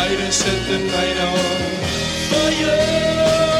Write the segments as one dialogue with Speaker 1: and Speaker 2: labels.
Speaker 1: Try to set the night on fire.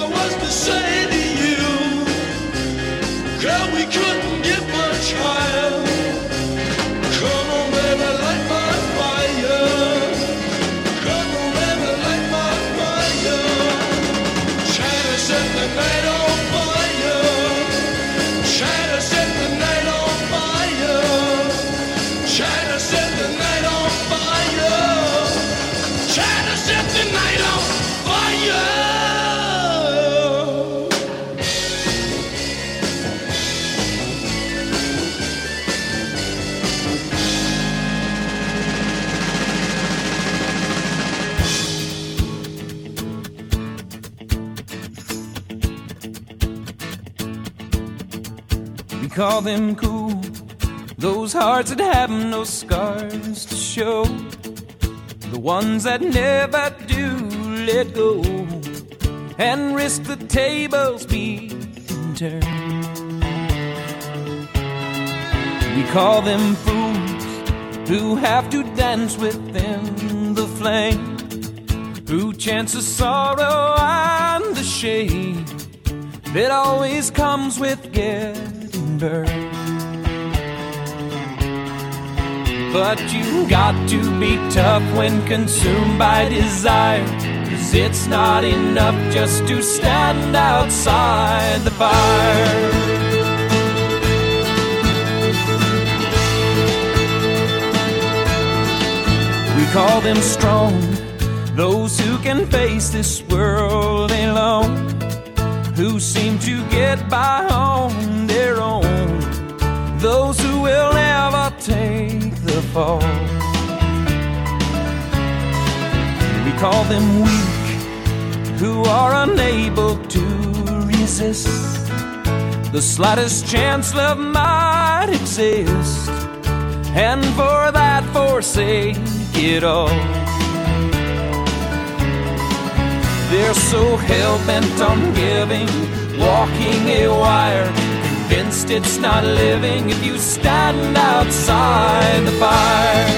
Speaker 1: I was to say to you, girl, we couldn't.
Speaker 2: Call them cool. Those hearts that have no scars to show. The ones that never do let go and risk the tables being turned. We call them fools who have to dance within the flame, who chance the sorrow and the shame that always comes with getting burned. But you got to be tough when consumed by desire. Cause it's not enough just to stand outside the fire. We call them strong, those who can face this world alone, who seem to get by on those who will never take the fall. We call them weak, who are unable to resist the slightest chance love might exist, and for that forsake it all. They're so hell bent on giving, walking a wire, convinced it's not living if you stand outside the fire.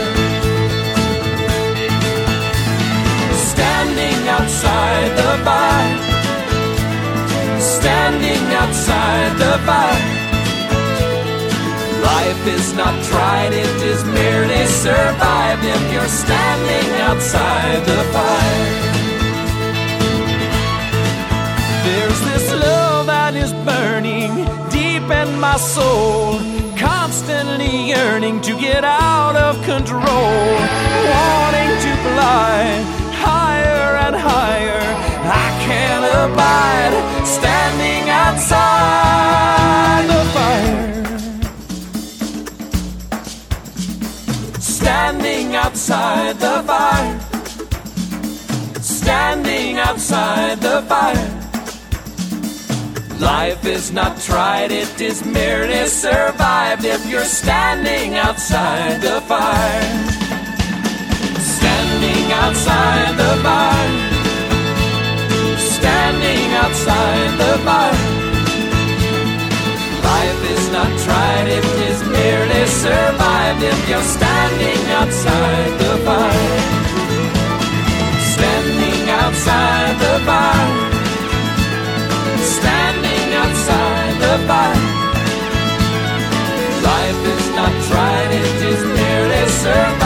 Speaker 2: Standing outside the fire, standing outside the fire. Life is not tried, it is merely survived if you're standing outside the fire. My soul, constantly yearning to get out of control, wanting to fly higher and higher. I can't abide standing outside the fire. Standing outside the fire. Standing outside the fire. Life is not tried, it is merely survived if you're standing outside the fire. Standing outside the fire. Standing outside the fire. Life is not tried, it is merely survived if you're standing outside the fire. Standing outside the fire not tried,
Speaker 3: it's just barely surfaced.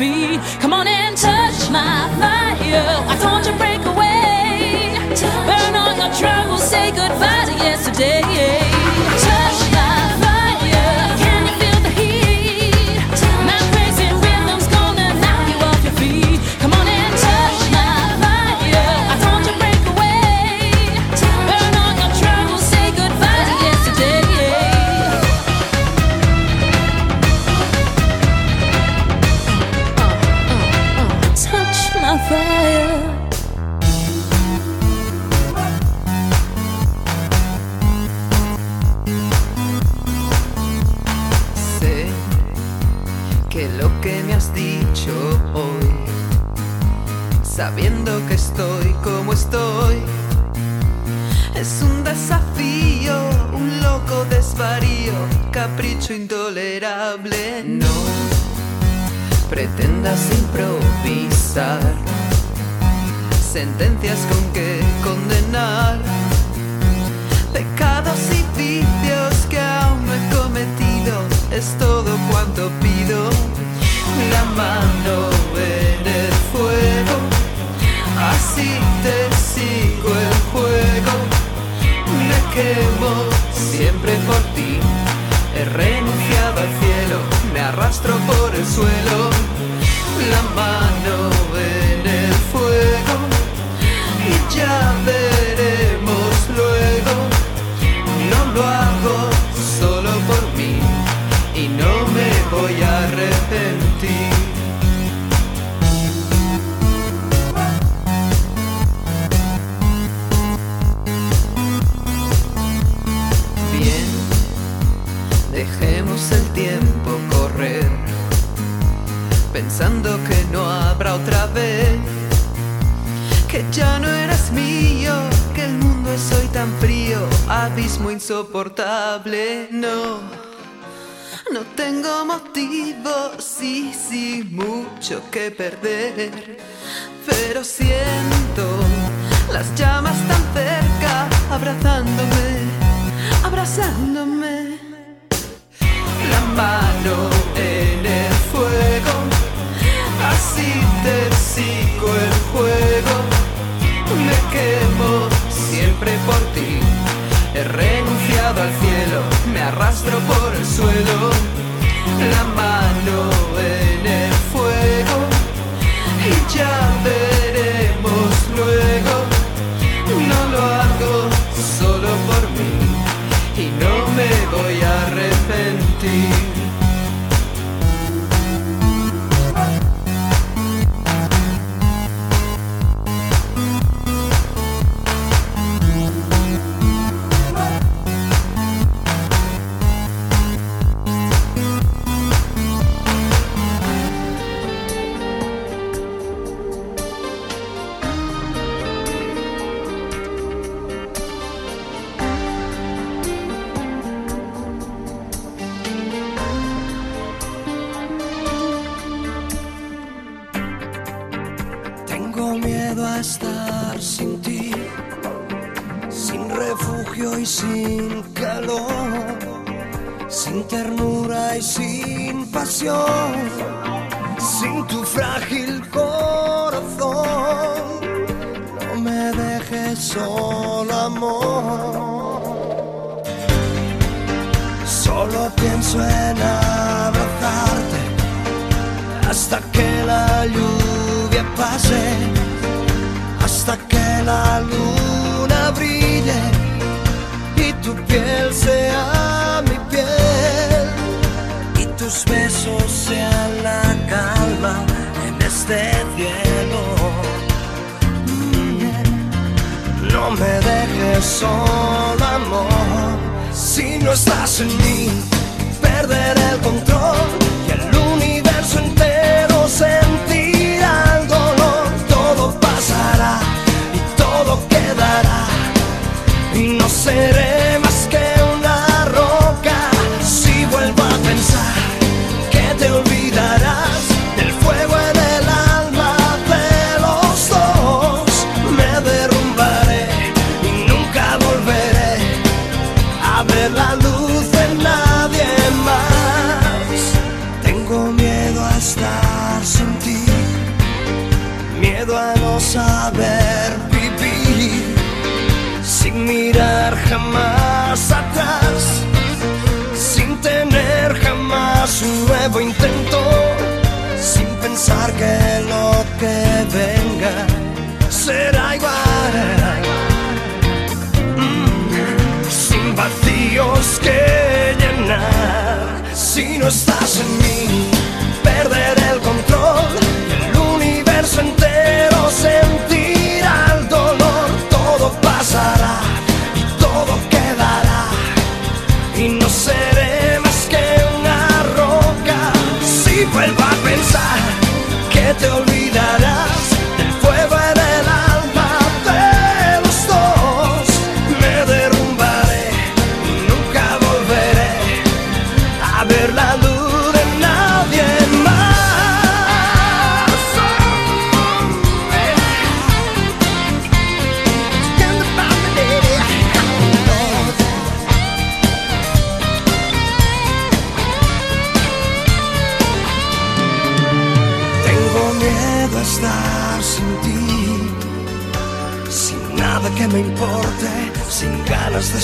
Speaker 3: feet. Come on and touch my fire. Why don't you break away? Burn all your troubles, say goodbye to yesterday.
Speaker 4: sabiendo que estoy como estoy. Es un desafío, un loco desvarío, capricho intolerable. No pretendas improvisar sentencias con que condenar pecados y vicios que aún no he cometido. Es todo cuanto pido la mano en el fuego así te sigo el juego, me quemo siempre por ti, he renunciado al cielo, me arrastro por el suelo, la mano en el fuego y ya veremos abismo insoportable, no. No tengo motivo, sí, sí, mucho que perder, pero siento las llamas tan cerca, abrazándome, abrazándome. La mano en el fuego, así te sigo el juego. Me quemo siempre por ti. He renunciado al cielo, me arrastro por el suelo. La mano en el fuego y ya veremos luego. No lo hago solo por mí y no me voy a arrepentir.
Speaker 5: Solo pienso en abrazarte hasta que la lluvia pase, hasta que la luna brille y tu piel sea mi piel y tus besos sean la calma en este cielo. Mm. No me dejes solo, amor, si no estás en mí, perder el control y el universo entero sentirá el dolor. Todo pasará y todo quedará y no seré más jamás un nuevo intento, sin pensar que lo que venga será igual. Mm, Sin vacíos que llenar, si no estás en mí, perder el don't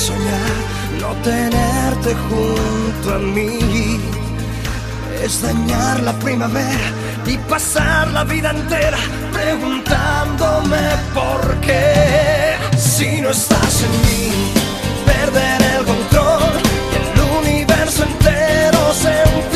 Speaker 5: soñar, no tenerte junto a mí. Es dañar la primavera y pasar la vida entera preguntándome por qué. Si no estás en mí, perder el control y el universo entero sentirá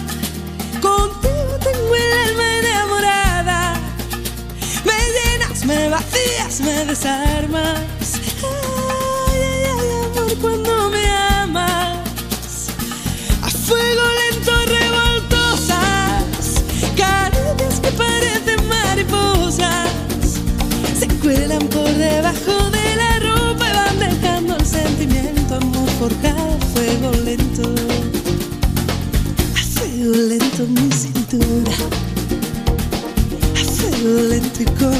Speaker 6: alma enamorada. Me llenas, me vacías, me desarmas. Ay, ay, ay, amor, cuando me amas. A fuego lento revoltosas, caricias que parecen mariposas. Se cuelan por debajo de la ropa y van dejando el sentimiento, amor forjado a fuego lento. A fuego lento mi con.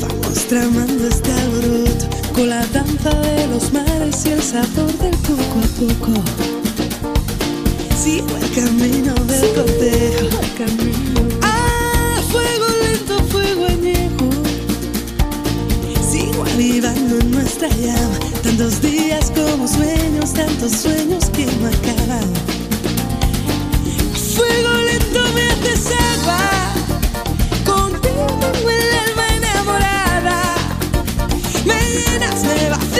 Speaker 6: Vamos tramando este alboroto con la danza de los mares y el sabor del poco a poco. Sigo el camino del cortejo. Ah, fuego lento, fuego añejo. Sigo avivando en nuestra llama. Tantos días como sueños, tantos sueños que no acaban. Fuego lento me haces agua. that's never